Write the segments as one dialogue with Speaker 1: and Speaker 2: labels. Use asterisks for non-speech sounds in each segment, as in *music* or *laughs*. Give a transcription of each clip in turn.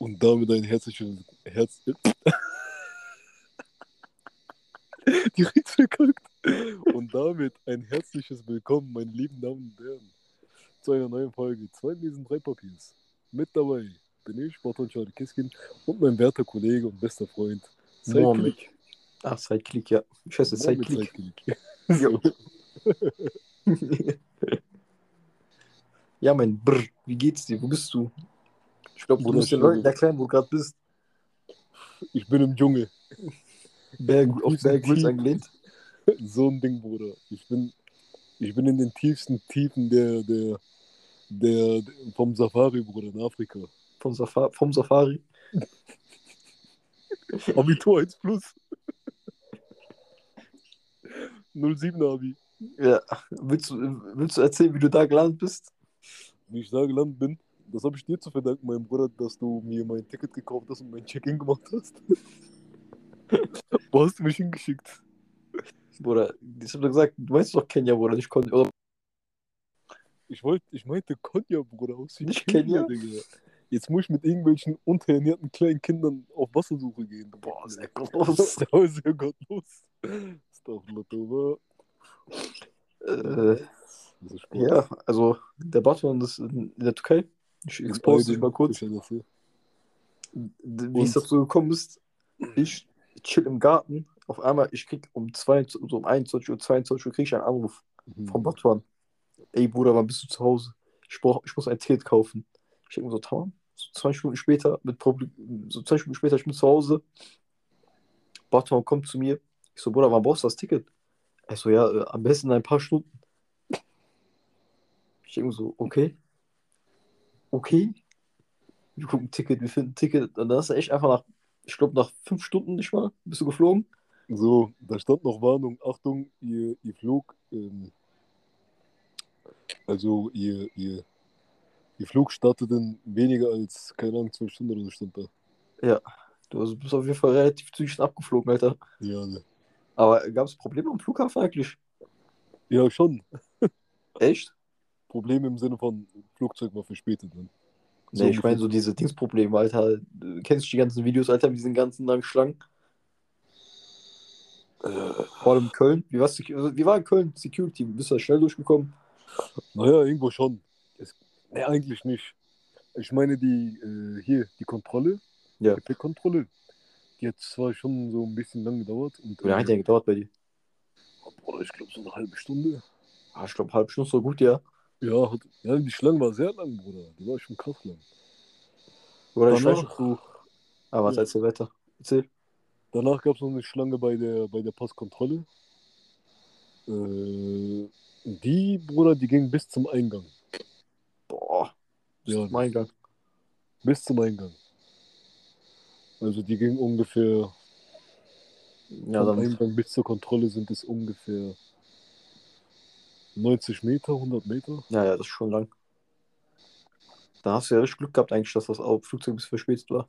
Speaker 1: Und damit ein herzliches Herz. *laughs* Direkt verkackt. Und damit ein herzliches Willkommen, meine lieben Damen und Herren, zu einer neuen Folge Zwei Lesen, drei Papiers. Mit dabei bin ich, Barton Charlie Kiskin, und mein werter Kollege und bester Freund,
Speaker 2: Mohammed. Ach, Sideklick, ja. Scheiße, Sideklick. *laughs* *laughs* Ja, mein Brr, wie geht's dir? Wo bist du? Ich glaube, du musst den Leuten erklären, wo du gerade bist.
Speaker 1: Ich bin im Dschungel.
Speaker 2: Berg, auf Berg Grylls angelehnt. *laughs*
Speaker 1: So ein Ding, Bruder. Ich bin, ich bin in den tiefsten Tiefen der, der, der, vom Safari, Bruder, in Afrika.
Speaker 2: Vom, Safa vom Safari. *laughs*
Speaker 1: Abitur 1 plus. 07 Abi.
Speaker 2: Ja. Willst du, willst du erzählen, wie du da gelandet bist?
Speaker 1: Wie ich da gelandet bin, das habe ich dir zu verdanken, mein Bruder, dass du mir mein Ticket gekauft hast und mein Check-in gemacht hast. Wo hast du mich hingeschickt?
Speaker 2: Bruder, ich hab doch gesagt, du meinst doch Kenia, Bruder, nicht Kon oder
Speaker 1: Ich, wollte, ich meinte Konya, Bruder, aus
Speaker 2: Nicht Kenia?
Speaker 1: Digga. Jetzt muss ich mit irgendwelchen unterernährten kleinen Kindern auf Wassersuche gehen.
Speaker 2: Boah, sehr.
Speaker 1: Das war sehr gottlos. Ist doch Lotto,
Speaker 2: äh, ja, also der Batman ist in der Türkei. Ich expose dich mal kurz. Wie es dazu gekommen ist, ich chill im Garten. Auf einmal, ich krieg um, 22, so um 21 Uhr, 22 Uhr krieg ich einen Anruf
Speaker 1: Mhm.
Speaker 2: vom Batuan. Ey Bruder, wann bist du zu Hause? Ich, brauch, ich muss ein Ticket kaufen. Ich denke mir so, tamam. So 20 Minuten später, mit Problem, so 20 Minuten später, ich bin zu Hause. Batuan kommt zu mir. Ich so, Bruder, wann brauchst du das Ticket? Er so, ja, äh, am besten in ein paar Stunden. Ich denke mir so, okay. Okay. Wir gucken ein Ticket, wir finden ein Ticket. Und dann ist er echt einfach nach, ich glaube, nach fünf Stunden nicht mal, bist du geflogen.
Speaker 1: So, da stand noch Warnung, Achtung, ihr, ihr Flug, ähm, also ihr, ihr, ihr Flug startet in weniger als, keine Ahnung, zwölf Stunden oder so stand da.
Speaker 2: Du also bist auf jeden Fall relativ zügig abgeflogen, Alter.
Speaker 1: Ja, ne.
Speaker 2: Aber gab es Probleme am Flughafen eigentlich?
Speaker 1: ja, schon.
Speaker 2: Echt?
Speaker 1: Problem im Sinne von Flugzeug war verspätet. Ne? So
Speaker 2: Nee, ich meine so diese Dingsprobleme, Alter. Du kennst du die ganzen Videos, Alter, mit diesen ganzen langen Schlangen?
Speaker 1: Äh,
Speaker 2: Vor allem Köln. Wie, war's, wie war in Köln Security? Bist du da schnell durchgekommen?
Speaker 1: naja, irgendwo schon. Es, nee, eigentlich nicht. Ich meine, die, äh, hier, die Kontrolle,
Speaker 2: Ja.
Speaker 1: Gepäckkontrolle, die hat zwar schon so ein bisschen lang gedauert. Und,
Speaker 2: Wie lange hat der gedauert bei dir?
Speaker 1: Bruder, ich glaube so eine halbe Stunde.
Speaker 2: Ah, ich glaube, halb Stunde so gut, ja.
Speaker 1: Ja, hat, ja, die Schlange war sehr lang, Bruder. Die war schon krass lang.
Speaker 2: Oder ich weiß du. Ah, was
Speaker 1: Ja.
Speaker 2: erzähl weiter? Erzähl.
Speaker 1: Danach gab es noch eine Schlange bei der, bei der Passkontrolle. Äh, die, Bruder, die ging bis zum Eingang.
Speaker 2: Boah. Das
Speaker 1: Ja.
Speaker 2: ist mein Gang.
Speaker 1: Bis zum Eingang. Also die ging ungefähr,
Speaker 2: Ja,
Speaker 1: vom
Speaker 2: dann.
Speaker 1: Eingang bis zur Kontrolle sind es ungefähr 90 Meter, 100 Meter.
Speaker 2: Ja, ja, das ist schon lang. Da hast du ja richtig Glück gehabt, eigentlich, dass das Flugzeug ein bisschen verspätet war.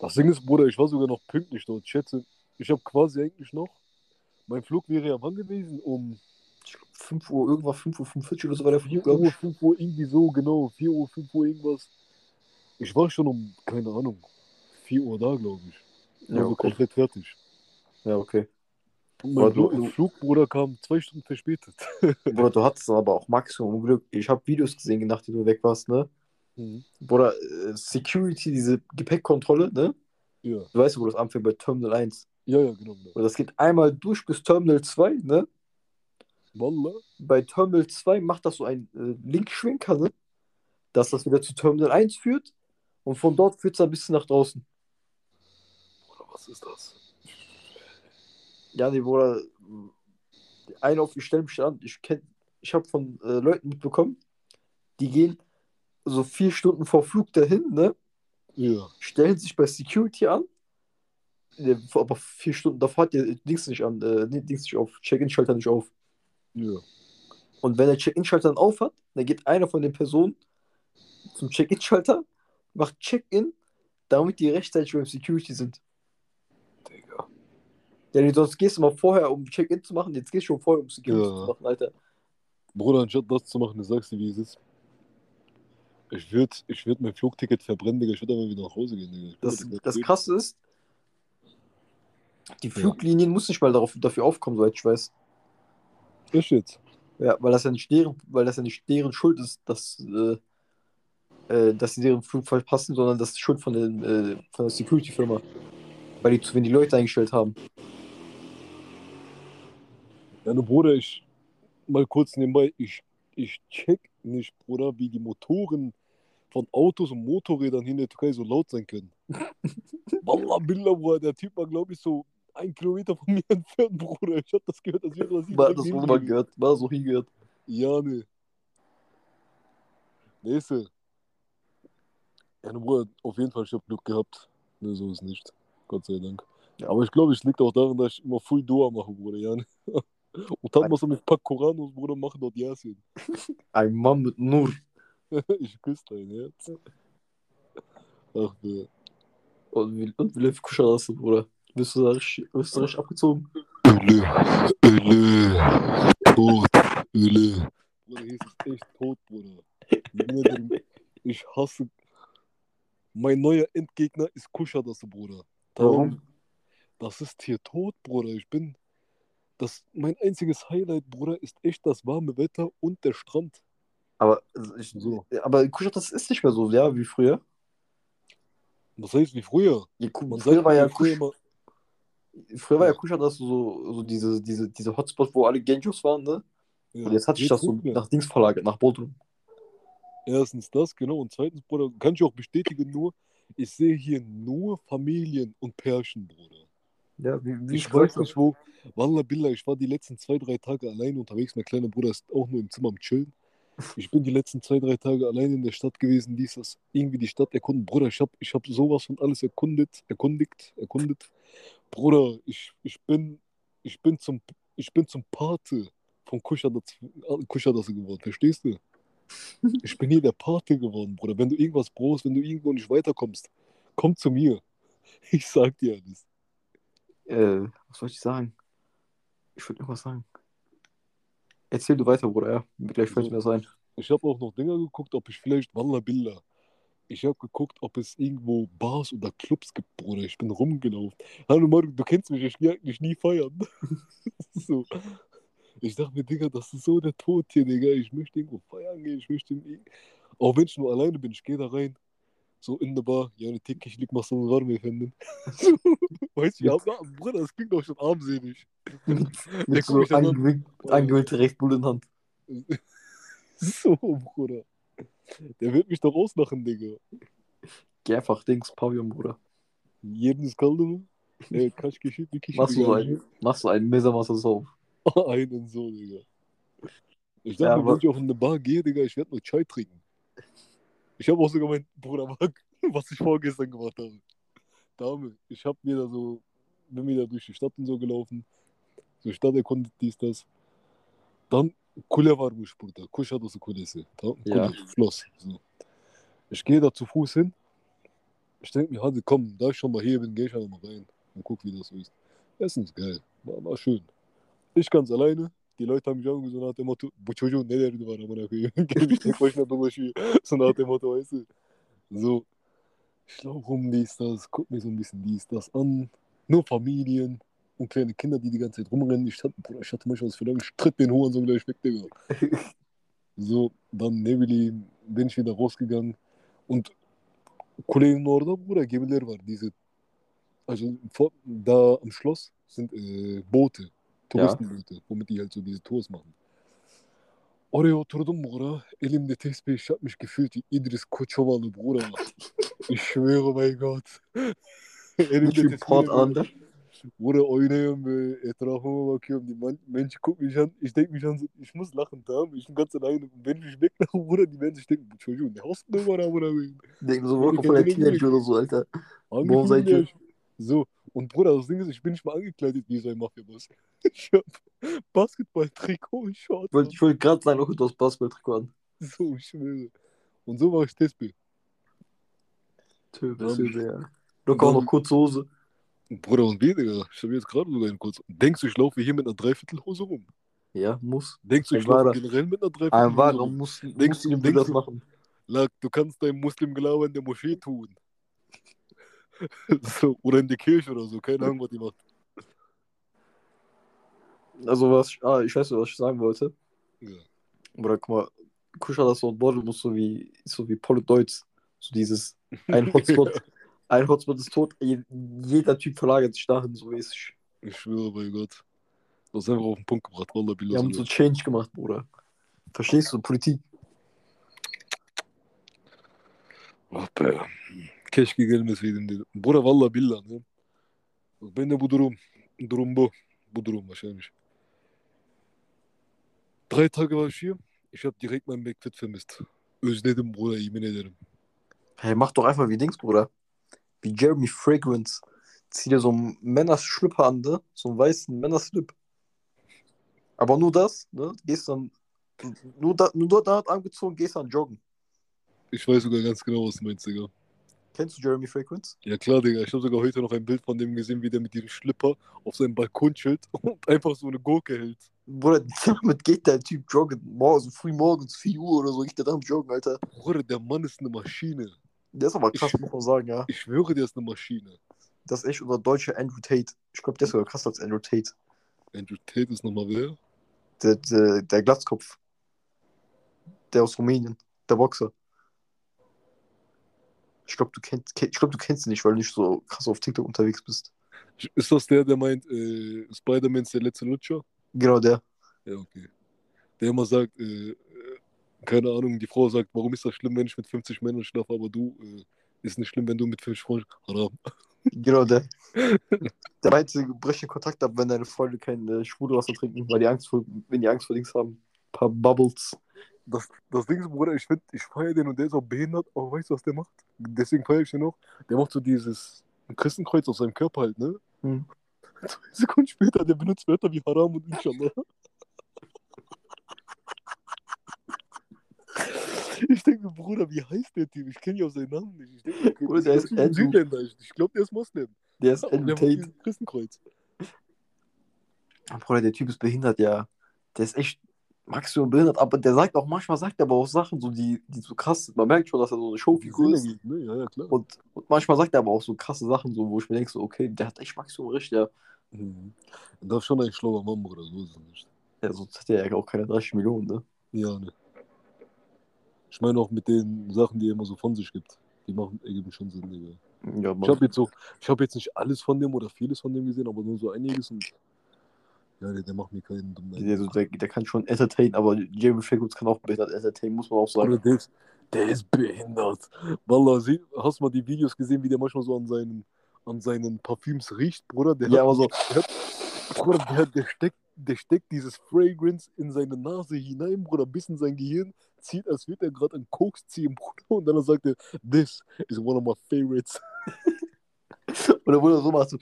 Speaker 1: Das Ding ist, Bruder, ich war sogar noch pünktlich dort. Ich schätze, ich habe quasi eigentlich noch, mein Flug wäre ja wann gewesen? Um
Speaker 2: Ich glaub, 5 Uhr, irgendwas 5 Uhr 45 oder so war der Flug,
Speaker 1: 4
Speaker 2: glaube
Speaker 1: Uhr,
Speaker 2: ich.
Speaker 1: 5 Uhr, irgendwie so, genau. 4 Uhr, 5 Uhr, irgendwas. Ich war schon um, keine Ahnung, 4 Uhr da, glaube ich.
Speaker 2: Ja,
Speaker 1: Also
Speaker 2: okay.
Speaker 1: komplett fertig.
Speaker 2: Ja, okay.
Speaker 1: Mein
Speaker 2: Aber du-
Speaker 1: Flug,
Speaker 2: du-
Speaker 1: Flugbruder kam zwei Stunden verspätet. *laughs*
Speaker 2: Bruder, du hattest aber auch Maximum Glück. Ich habe Videos gesehen, nachdem du weg warst, ne? Bruder, äh, Security, diese Gepäckkontrolle, ne?
Speaker 1: Ja,
Speaker 2: Du weißt, wo das anfängt bei Terminal 1.
Speaker 1: ja, ja, genau. genau.
Speaker 2: Und das geht einmal durch bis Terminal 2, ne?
Speaker 1: Wallah.
Speaker 2: Bei Terminal 2 macht das so ein äh, Linkschwenker, ne? Dass das wieder zu Terminal 1 führt. Und von dort führt es ein bisschen nach draußen.
Speaker 1: Bruder, was ist das?
Speaker 2: Ja, nee, Bruder, einer auf die Stelle an. Ich ich habe von äh, Leuten mitbekommen, die gehen so vier Stunden vor Flug dahin, ne?
Speaker 1: Ja,
Speaker 2: Stellen sich bei Security an. Der, aber vier Stunden davor hat der Dings nicht an, äh, nee, Dings nicht auf, Check-In-Schalter nicht auf.
Speaker 1: ja.
Speaker 2: Und wenn der Check-In-Schalter dann auf hat, dann geht einer von den Personen zum Check-In-Schalter, macht Check-In, damit die rechtzeitig beim Security sind.
Speaker 1: Digga.
Speaker 2: Ja, nee, sonst gehst du mal vorher, um Check-In zu machen, jetzt gehst du schon vorher, um Security
Speaker 1: Ja.
Speaker 2: zu machen, Alter.
Speaker 1: Bruder, anstatt das zu machen, sagst du, wie es ist. Ich würde ich würd mein Flugticket verbrennen, Digga. Ich würde aber wieder nach Hause gehen, Digga.
Speaker 2: Das, das
Speaker 1: reden.
Speaker 2: Krasse ist, die Fluglinien mussten nicht mal darauf, dafür aufkommen, soweit ich weiß.
Speaker 1: Ist jetzt.
Speaker 2: Ja, weil das ja nicht deren, weil das ja nicht deren Schuld ist, dass, äh, äh, dass sie deren Flug verpassen, sondern das ist Schuld von, den, äh, von der Security-Firma. Weil die zu wenig Leute eingestellt haben.
Speaker 1: Ja, ne Bruder, ich mal kurz nebenbei, ich, ich check nicht, Bruder, wie die Motoren von Autos und Motorrädern hier in der Türkei so laut sein können. *laughs* Wallah, Billah, Bruder, der Typ war, glaube ich, so ein Kilometer von mir *laughs* entfernt, Bruder. Ich hab das gehört, als wäre das
Speaker 2: War das
Speaker 1: mir
Speaker 2: mal gehört? War das auch hier gehört?
Speaker 1: Ja, ne. Nächste. Ja, ne, Bruder, auf jeden Fall, ich hab Glück gehabt. Ne, so ist nicht. Gott sei Dank. Aber ich glaube, es liegt auch daran, dass ich immer voll Dua mache, Bruder, ja. ne? *laughs* Und dann muss er mit Pack Koran und Bruder machen dort *laughs* Yasin.
Speaker 2: Ein Mann mit Nur.
Speaker 1: ich küsse dein Herz. Ach, ne.
Speaker 2: Und wie, und wie läuft Kuscher das, Bruder? Bist du da richtig, bist du richtig abgezogen?
Speaker 1: Öle, Öle, tot, Öle. Bruder, hier ist es echt tot, Bruder. Ich hasse. Mein neuer Endgegner ist Kuschadase, Bruder.
Speaker 2: Warum?
Speaker 1: Das ist hier tot, Bruder. Ich bin. Das, mein einziges Highlight, Bruder, ist echt das warme Wetter und der Strand.
Speaker 2: Aber, also ich,
Speaker 1: So.
Speaker 2: aber Kuscher, das ist nicht mehr so, ja, wie früher.
Speaker 1: Das heißt wie früher.
Speaker 2: Ja,
Speaker 1: Man
Speaker 2: früher
Speaker 1: sagt
Speaker 2: war ja
Speaker 1: früher
Speaker 2: Kusch,
Speaker 1: immer.
Speaker 2: früher war ja. Kuscher das so, so diese, diese, diese Hotspots, wo alle Genjos waren, ne?
Speaker 1: Ja,
Speaker 2: Und jetzt hat sich das so
Speaker 1: mehr.
Speaker 2: nach Dings verlagert, nach Bodrum.
Speaker 1: Erstens das, genau. Und zweitens, Bruder, kann ich auch bestätigen, nur, ich sehe hier nur Familien und Pärchen, Bruder.
Speaker 2: Ja, wie, wie
Speaker 1: Ich weiß nicht wo. Wallah Billah, ich war die letzten zwei, drei Tage allein unterwegs. Mein kleiner Bruder ist auch nur im Zimmer am Chillen. Ich bin die letzten zwei, drei Tage allein in der Stadt gewesen, dies, das, irgendwie die Stadt erkunden. Bruder, ich habe ich hab sowas von alles erkundet, erkundigt, erkundet. Bruder, ich, ich, bin, ich, bin zum, ich bin zum Pate von Kuschadasse geworden, verstehst du? Ich bin hier der Pate geworden, Bruder. Wenn du irgendwas brauchst, wenn du irgendwo nicht weiterkommst, komm zu mir. Ich sag dir alles.
Speaker 2: Äh, was soll ich sagen? Ich würde irgendwas sagen. Erzähl du weiter, Bruder, ja. Gleich fällt mir das ein.
Speaker 1: Ich habe auch noch Dinger geguckt, ob ich vielleicht Wallah Billah. Ich habe geguckt, ob es irgendwo Bars oder Clubs gibt, Bruder. Ich bin rumgelaufen. Hallo Mario, du kennst mich, ich gehe eigentlich nie feiern. *laughs* so. Ich dachte mir, Digga, das ist so der Tod hier, Digga. Ich möchte irgendwo feiern gehen. Ich möchte. Auch wenn ich nur alleine bin, ich gehe da rein. So in der Bar. Ja, eine Tick, ich lieg mal so warm finden. so, weißt du, ja, Bruder, das klingt doch schon armselig.
Speaker 2: Mit *laughs* so
Speaker 1: mich dann an.
Speaker 2: angewinkt, angewinkelte Rechtsbulle in Hand. *laughs*
Speaker 1: so, Bruder. Der wird mich doch auslachen, Digga.
Speaker 2: Geh einfach Dings, Pavillon, Bruder.
Speaker 1: Jeden ist kalt, ne? Äh, *laughs* Kasch geschieht, wie Kisch.
Speaker 2: Machst du so einen, machst du einen Messermaster auf.
Speaker 1: Einen so, Digga. Ich
Speaker 2: Ja,
Speaker 1: dachte,
Speaker 2: aber-
Speaker 1: wenn ich auf eine Bar gehe, Digga, ich werde nur Chai trinken. Ich habe auch sogar mein Bruder Mark, *laughs* was ich vorgestern gemacht habe. Dame, ich habe wieder so, bin wieder durch die Stadt und so gelaufen. So Stadt erkundet, dies, das. Dann Kule Bruder. Kusch hat das Kulisse. Tamam,
Speaker 2: Ja.
Speaker 1: Kule, Schloss. So. Ich gehe da zu Fuß hin. Ich denke mir, Hadi, komm, da ich schon mal hier bin, gehe ich einfach mal rein und guck, wie das so ist. Essen ist geil. War, war schön. Ich ganz alleine. Die Leute haben mich so nach dem Motto, çocuğun ne amına koyayım. Gelmiş tek başına. So nach dem Motto, weißt du. So. Rum, dies, das, guck mir so ein bisschen dies, das an. Nur Familien und kleine Kinder, die die ganze Zeit rumrennen. Ich hatte, Bruder, ich hatte manchmal das Verlangen, ich tritt den Huren so gleich weg, Digga. So, dann Nevili bin ich wieder rausgegangen. Und Kollegen orada, Bruder, gemiler var. Diese, also vor, da am Schloss sind äh, Boote, Touristenboote, womit die halt so diese Tours machen. Oraya oturdum Bruder, elimde tesbih, ich hab mich gefühlt wie Idris Koçovalı, Bruder. Ich schwöre bei Gott.
Speaker 2: Nicht wie Port Ander.
Speaker 1: Bruder, oynuyorum böyle, etrafıma bakıyorum. Die Man Menschen gucken mich an, ich denke mich an, so, ich muss lachen, tamam Ich bin ganz alleine. Und wenn ich mich weglache, Bruder, die werden sich denken, Entschuldigung, der hast du Nummer, Bruder.
Speaker 2: Denken so,
Speaker 1: Ja,
Speaker 2: Work
Speaker 1: die
Speaker 2: von der
Speaker 1: kennen den
Speaker 2: Teenager oder so, Alter.
Speaker 1: Angekündigt,
Speaker 2: seid ihr?
Speaker 1: ja, ich- So, und Bruder, das Ding ist, ich bin nicht mal angekleidet wie so ein Mafia-Boss. *laughs* Ich hab Basketball-Trikot und Shorts.
Speaker 2: Ich wollte, ich wollte gerade sagen, auch du hast Basketball-Trikot an.
Speaker 1: So, ich schwöre. Und so war ich Tespe.
Speaker 2: Töbe, Töbe, ja. Locker auch noch kurze Hose.
Speaker 1: Bruder, und wie, Digga? Ich habe jetzt gerade sogar einen kurz. Denkst du, ich laufe hier mit einer Dreiviertelhose rum?
Speaker 2: Ja, muss.
Speaker 1: Denkst du,
Speaker 2: Ein
Speaker 1: ich laufe
Speaker 2: wahrer-
Speaker 1: generell mit einer
Speaker 2: Ein
Speaker 1: Dreiviertelhose
Speaker 2: wahrer
Speaker 1: rum?
Speaker 2: Muslim,
Speaker 1: Denkst du-
Speaker 2: Muslim will
Speaker 1: denkst
Speaker 2: das
Speaker 1: du-
Speaker 2: machen.
Speaker 1: Lack, du kannst deinem Muslimglaube in der Moschee tun. *laughs* so, oder in der Kirche oder so, keine Ahnung, was die macht.
Speaker 2: Also was, ah, ich weiß nicht, was ich sagen wollte.
Speaker 1: Ja.
Speaker 2: Oder guck mal, Kuscher das Wort Bordel muss so wie, so wie Paulo Deutz. So dieses, *laughs* ein Hotspot, ein Hotspot ist tot, je- jeder Typ verlagert sich dahin, so mäßig.
Speaker 1: Ich schwöre bei Gott. Du hast einfach auf den Punkt gebracht, Wallah,
Speaker 2: Wir haben so Change gemacht, Bruder. Verstehst du, Politik?
Speaker 1: Hoppa. Keşke gelmeseydin dedim. Bura valla billah? Bak Ben de bu durum. Durum bu. Bu durum wahrscheinlich. Drei Tage war ich hier. Ich habe direkt meinen Backfit vermisst. Özledim Bruder, yemin ederim.
Speaker 2: Hey, mach doch einfach wie Dings, Bruder. Wie Jeremy Fragrance. Zieh dir so einen Männerschlüpper an, ne? So einen weißen Männerslip. Aber nur das, ne? Gehst dann, nur, da, nur dort angezogen, gehst dann joggen.
Speaker 1: Ich weiß sogar ganz genau, was du meinst, Digga.
Speaker 2: Kennst du Jeremy Fragrance?
Speaker 1: Ja klar, Digga. Ich habe sogar heute noch ein Bild von dem gesehen, wie der mit diesem Schlipper auf seinem Balkon chillt *laughs* und einfach so eine Gurke hält.
Speaker 2: Bruder, *laughs* damit geht der Typ joggen. Morgen, so früh morgens, 4 Uhr oder so, geht der dann joggen, Alter.
Speaker 1: Bruder, der Mann ist eine Maschine.
Speaker 2: Der ist aber krass,
Speaker 1: Ich-
Speaker 2: muss man sagen, ja.
Speaker 1: Ich schwöre, der ist eine Maschine.
Speaker 2: Das ist echt unser deutscher Andrew Tate. Ich glaube, der ist sogar krasser als Andrew Tate.
Speaker 1: Andrew Tate ist nochmal wer?
Speaker 2: Der, der, der Glatzkopf. Der aus Rumänien. Der Boxer. Ich glaube, du, kennst, ich glaub, du kennst ihn nicht, weil du nicht so krass auf TikTok unterwegs bist.
Speaker 1: Ist das der, der meint, äh, Spider-Man ist der letzte Lutscher?
Speaker 2: Genau der.
Speaker 1: Ja, okay. Der immer sagt, äh, äh, keine Ahnung, die Frau sagt, warum ist das schlimm, wenn ich mit 50 Männern schlafe, aber du, äh, ist nicht schlimm, wenn du mit 50 Frauen Haram.
Speaker 2: Genau der. *laughs* der meinte, brech den Kontakt ab, wenn deine Freunde kein äh, Schwudelwasser trinken, weil die Angst vor, wenn die Angst vor Dings haben. Ein paar Bubbles.
Speaker 1: Das, das Ding ist, Bruder, ich finde, ich feiere den und der ist auch behindert, aber weißt du, was der macht? Deswegen feiere ich den auch. Der macht so dieses Christenkreuz auf seinem Körper halt, ne?
Speaker 2: Hm.
Speaker 1: Zwei Sekunden später, der benutzt Wörter wie Haram und Inshallah. Ich denke, mir, Bruder, wie heißt der Typ? Ich kenne ja auch seinen Namen nicht. Ich denke, okay,
Speaker 2: Bruder, der ist
Speaker 1: ein
Speaker 2: Andrew.
Speaker 1: Südländer. Ich, ich glaube, der ist Moslem.
Speaker 2: Der ist *laughs*
Speaker 1: Und
Speaker 2: Andrew
Speaker 1: der macht
Speaker 2: Tate.
Speaker 1: Christenkreuz.
Speaker 2: Bruder, der Typ ist behindert, ja. Der ist echt maximum behindert, aber der sagt auch, manchmal sagt er aber auch Sachen, so die, die so krass sind. Man merkt schon, dass er so eine Showfigur ist.
Speaker 1: Ne? Ja, ja, klar.
Speaker 2: Und, und manchmal sagt er aber auch so krasse Sachen, so, wo ich mir denke, so, okay, der hat echt maximum recht, ja.
Speaker 1: Mhm. Das ist schon ein schlauer Mann, Bruder, so ist es nicht.
Speaker 2: Ja, sonst hätte er ja auch keine 30 Millionen, ne?
Speaker 1: Ja, ne. Ich meine auch mit den Sachen, die er immer so von sich gibt. Die machen, ergeben schon Sinn, Digga.
Speaker 2: Ja,
Speaker 1: Ich habe jetzt so, ich habe jetzt nicht alles von dem oder vieles von dem gesehen, aber nur so einiges und ja, der, der macht mir keinen dummen
Speaker 2: der, der, der, der kann schon entertainen, aber Jeremy Fragrance kann auch behindert entertainen, muss man auch
Speaker 1: Bruder,
Speaker 2: sagen.
Speaker 1: der, ist, der ist behindert. Wallah, sie, hast du mal die Videos gesehen, wie der manchmal so an seinen, an seinen Parfüms riecht, Bruder? Der
Speaker 2: Ja,
Speaker 1: hat,
Speaker 2: aber so,
Speaker 1: der Bruder, der, der, steckt, der steckt dieses Fragrance in seine Nase hinein, Bruder, bis in sein Gehirn, zieht, als würde er gerade einen Koks ziehen, Bruder, und dann sagt er, this is one of my favorites. *laughs*
Speaker 2: oder wo er so macht, so,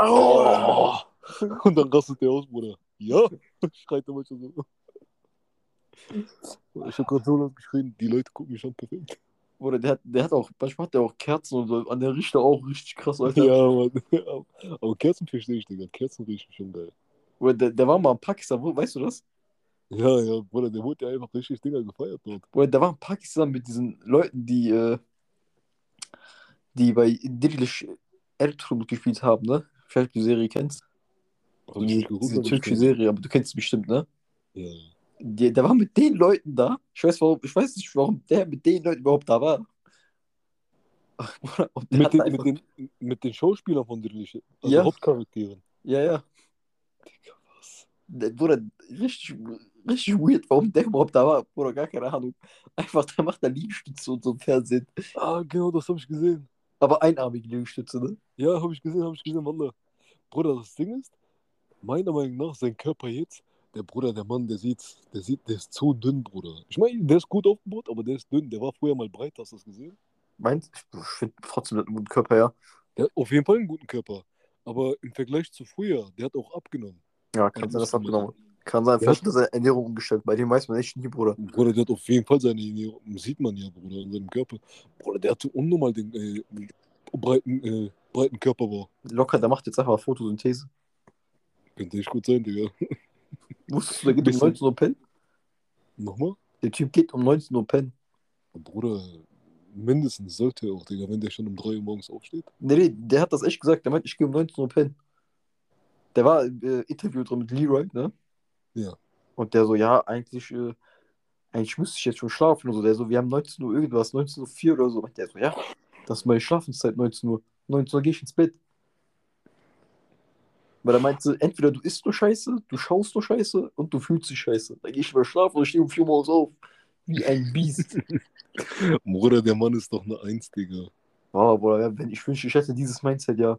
Speaker 1: Oh. *laughs* Und dann rastet der aus, Bruder. Ja, *laughs* schreit er manchmal so. Ich hab gerade so laut geschrien, die Leute gucken mich an, perfekt.
Speaker 2: oder der hat, der hat auch, manchmal hat der auch Kerzen und so, an der riecht er auch richtig krass, *laughs* Alter.
Speaker 1: Ja, Mann. Aber Kerzen verstehe ich, Digga. Kerzen riechen schon geil.
Speaker 2: Oder der, der war mal in Pakistan, weißt du das?
Speaker 1: Ja, ja, Bruder, der wurde ja einfach richtig Dinger gefeiert dort.
Speaker 2: Oder der war in Pakistan mit diesen Leuten, die, äh, die bei Dirilish Ertuğrul gespielt haben, ne? Vielleicht die Serie kennst.
Speaker 1: Hab ich
Speaker 2: Die,
Speaker 1: nicht
Speaker 2: diese
Speaker 1: aber ich
Speaker 2: türkische
Speaker 1: kenn-
Speaker 2: Serie, aber du kennst sie bestimmt, ne?
Speaker 1: Ja.
Speaker 2: Der, der war mit den Leuten da. Ich weiß, warum, ich weiß nicht, warum der mit den Leuten überhaupt da war. Und der
Speaker 1: Mit
Speaker 2: hat
Speaker 1: den,
Speaker 2: einfach,
Speaker 1: mit, den, mit den Schauspielern von Dirliche. Also
Speaker 2: Ja.
Speaker 1: Hauptcharakteren.
Speaker 2: Ja, ja.
Speaker 1: Digga, was?
Speaker 2: Der, Bruder, richtig, richtig weird, warum der überhaupt da war. Bruder, gar keine Ahnung. Einfach, der macht da Liegestütze und so im Fernsehen.
Speaker 1: Ah, genau, das habe ich gesehen.
Speaker 2: Aber einarmige Liegestütze, ne?
Speaker 1: Ja, habe ich gesehen, habe ich gesehen, Wallah. Bruder, das Ding ist, meiner Meinung nach, sein Körper jetzt, der Bruder, der Mann, der sieht, der sieht, der ist zu dünn, Bruder. Ich meine, der ist gut aufgebaut, aber der ist dünn. Der war früher mal breit, hast du das gesehen?
Speaker 2: Meinst du? Ich finde trotzdem einen guten Körper, ja.
Speaker 1: Der hat auf jeden Fall einen guten Körper. Aber im Vergleich zu früher, der hat auch abgenommen.
Speaker 2: Ja, kann sein, das
Speaker 1: muss man
Speaker 2: abgenommen. Kann sein, vielleicht
Speaker 1: hat-
Speaker 2: er seine Ernährung umgestellt. Bei dem weiß man echt nie, Bruder.
Speaker 1: Bruder, der hat auf jeden Fall seine Ernährung, sieht man ja, Bruder, in seinem Körper. Bruder, der hatte unnormal den äh, breiten, äh, breiten Körperbau.
Speaker 2: Locker, der macht jetzt einfach Photosynthese.
Speaker 1: Könnte echt gut sein, Digga.
Speaker 2: Wusstest du, der geht um
Speaker 1: Bisschen-
Speaker 2: 19 Uhr pennen?
Speaker 1: Nochmal?
Speaker 2: Der Typ geht um 19 Uhr pennen.
Speaker 1: Bruder, mindestens sollte er auch, Digga, wenn der schon um 3 Uhr morgens aufsteht.
Speaker 2: Nee, nee, der hat das echt gesagt. Der meint, ich gehe um 19 Uhr pennen. Der war äh, Interview drin mit Leroy, ne?
Speaker 1: Ja.
Speaker 2: Und der so, ja, eigentlich, äh, eigentlich müsste ich jetzt schon schlafen. Und so, der so, wir haben 19 Uhr irgendwas, 19 Uhr 4 oder so. Und der so, ja, das ist meine Schlafenszeit, 19 Uhr. 19 Uhr gehe ich ins Bett. Weil er meinte, entweder du isst nur Scheiße, du schaust nur Scheiße und du fühlst dich Scheiße. Dann gehe ich mal schlafen und stehe um 4 Uhr morgens auf. Wie ein Biest. *laughs*
Speaker 1: Bruder, der Mann ist doch eine Eins, Digga.
Speaker 2: oh, Bruder, wenn ich wünschte, ich hätte dieses Mindset, ja.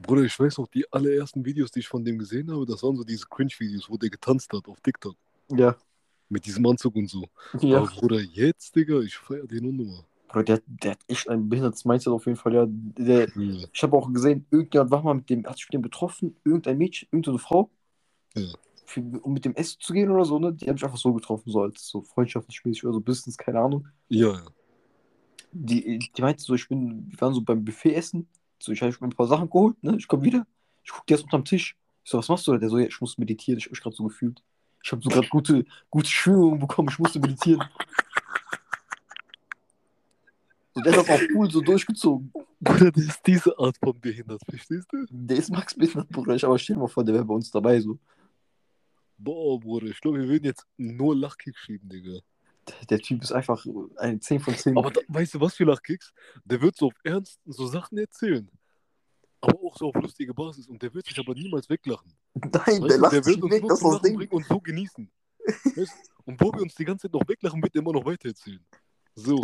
Speaker 1: Bruder, ich weiß noch, die allerersten Videos, die ich von dem gesehen habe, das waren so diese Cringe-Videos, wo der getanzt hat auf TikTok.
Speaker 2: Ja.
Speaker 1: Mit diesem Anzug und so.
Speaker 2: Ja.
Speaker 1: Aber Bruder, jetzt, Digga, ich feier den Unnummer.
Speaker 2: Bruder, der, der hat echt ein behindertes Mindset auf jeden Fall, ja. Der,
Speaker 1: Ja.
Speaker 2: ich habe auch gesehen, irgendjemand war mal mit dem, hat sich mit dem betroffen, irgendein Mädchen, irgendeine Frau,
Speaker 1: Ja.
Speaker 2: für, um mit dem Essen zu gehen oder so, ne? Die haben sich einfach so getroffen, so als so freundschaftlich mäßig oder so Business, keine Ahnung.
Speaker 1: Ja, ja.
Speaker 2: Die, die meinte so, ich bin, wir waren so beim Buffet essen, so, ich habe mir ein paar Sachen geholt, ne? Ich komme wieder, ich gucke dir erst unterm Tisch. Ich so, was machst du da? Der so, ja, ich muss meditieren, ich habe mich gerade so gefühlt. Ich habe so gerade gute, gute Schwingungen bekommen, ich musste meditieren. Und der hat das auch cool so durchgezogen.
Speaker 1: Bruder, das ist diese Art von behindert, verstehst du?
Speaker 2: Der ist Max behindert, Bruder. Ich aber stell dir mal vor, der wäre bei uns dabei so.
Speaker 1: Boah, Bruder, ich glaube, wir würden jetzt nur Lachkick schieben, Digga.
Speaker 2: Der, der Typ ist einfach ein 10 von 10.
Speaker 1: Aber da, weißt du, was für Lachkicks? Der wird so auf Ernst so Sachen erzählen. Aber auch so auf lustige Basis. Und der wird sich aber niemals weglachen.
Speaker 2: Nein,
Speaker 1: Weißt
Speaker 2: der
Speaker 1: du,
Speaker 2: lacht
Speaker 1: der wird uns
Speaker 2: weg, das ist das Ding.
Speaker 1: und so genießen. Weißt? Und wo wir uns die ganze Zeit noch weglachen, wird der immer noch weiter erzählen. So.